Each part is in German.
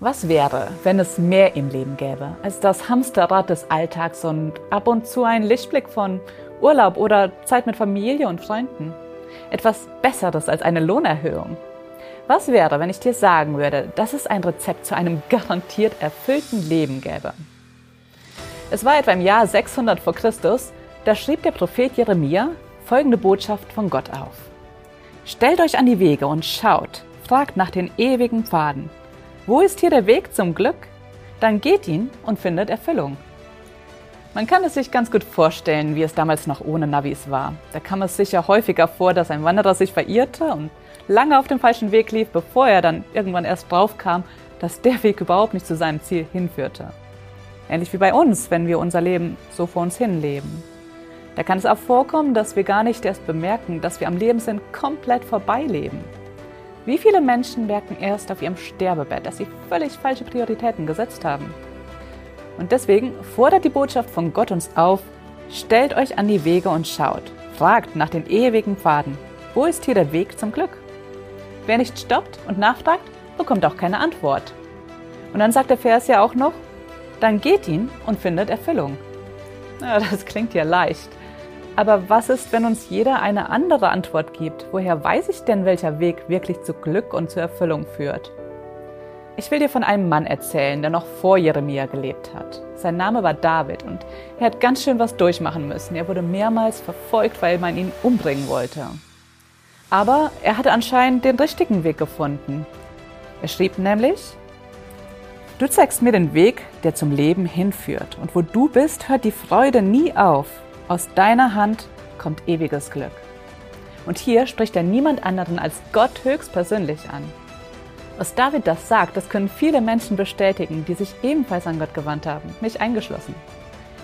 Was wäre, wenn es mehr im Leben gäbe als das Hamsterrad des Alltags und ab und zu ein Lichtblick von Urlaub oder Zeit mit Familie und Freunden? Etwas Besseres als eine Lohnerhöhung. Was wäre, wenn ich dir sagen würde, dass es ein Rezept zu einem garantiert erfüllten Leben gäbe? Es war etwa im Jahr 600 vor Christus, da schrieb der Prophet Jeremia folgende Botschaft von Gott auf. Stellt euch an die Wege und schaut, fragt nach den ewigen Pfaden wo ist hier der Weg zum Glück? Dann geht ihn und findet Erfüllung. Man kann es sich ganz gut vorstellen, wie es damals noch ohne Navis war. Da kam es sicher häufiger vor, dass ein Wanderer sich verirrte und lange auf dem falschen Weg lief, bevor er dann irgendwann erst drauf kam, dass der Weg überhaupt nicht zu seinem Ziel hinführte. Ähnlich wie bei uns, wenn wir unser Leben so vor uns hinleben. Da kann es auch vorkommen, dass wir gar nicht erst bemerken, dass wir am Lebenssinn komplett vorbeileben. Wie viele Menschen merken erst auf ihrem Sterbebett, dass sie völlig falsche Prioritäten gesetzt haben? Und deswegen fordert die Botschaft von Gott uns auf, stellt euch an die Wege und schaut, fragt nach den ewigen Pfaden. Wo ist hier der Weg zum Glück? Wer nicht stoppt und nachfragt, bekommt auch keine Antwort. Und dann sagt der Vers ja auch noch, dann geht ihn und findet Erfüllung. Ja, das klingt ja leicht. Aber was ist, wenn uns jeder eine andere Antwort gibt? Woher weiß ich denn, welcher Weg wirklich zu Glück und zur Erfüllung führt? Ich will dir von einem Mann erzählen, der noch vor Jeremia gelebt hat. Sein Name war David und er hat ganz schön was durchmachen müssen. Er wurde mehrmals verfolgt, weil man ihn umbringen wollte. Aber er hatte anscheinend den richtigen Weg gefunden. Er schrieb nämlich, Du zeigst mir den Weg, der zum Leben hinführt. Und wo du bist, hört die Freude nie auf. Aus deiner Hand kommt ewiges Glück. Und hier spricht er niemand anderen als Gott höchstpersönlich an. Was David das sagt, das können viele Menschen bestätigen, die sich ebenfalls an Gott gewandt haben, mich eingeschlossen.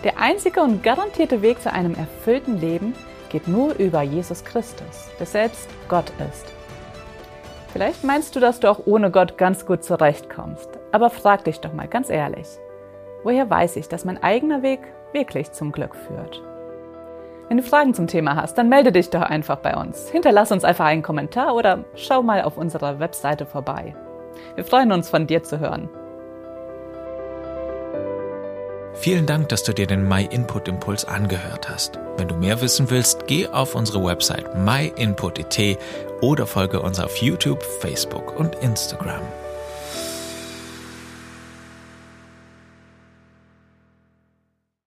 Der einzige und garantierte Weg zu einem erfüllten Leben geht nur über Jesus Christus, der selbst Gott ist. Vielleicht meinst du, dass du auch ohne Gott ganz gut zurechtkommst, aber frag dich doch mal ganz ehrlich, woher weiß ich, dass mein eigener Weg wirklich zum Glück führt? Wenn du Fragen zum Thema hast, dann melde dich doch einfach bei uns. Hinterlass uns einfach einen Kommentar oder schau mal auf unserer Webseite vorbei. Wir freuen uns, von dir zu hören. Vielen Dank, dass du dir den My Input Impuls angehört hast. Wenn du mehr wissen willst, geh auf unsere Website myinput.it oder folge uns auf YouTube, Facebook und Instagram.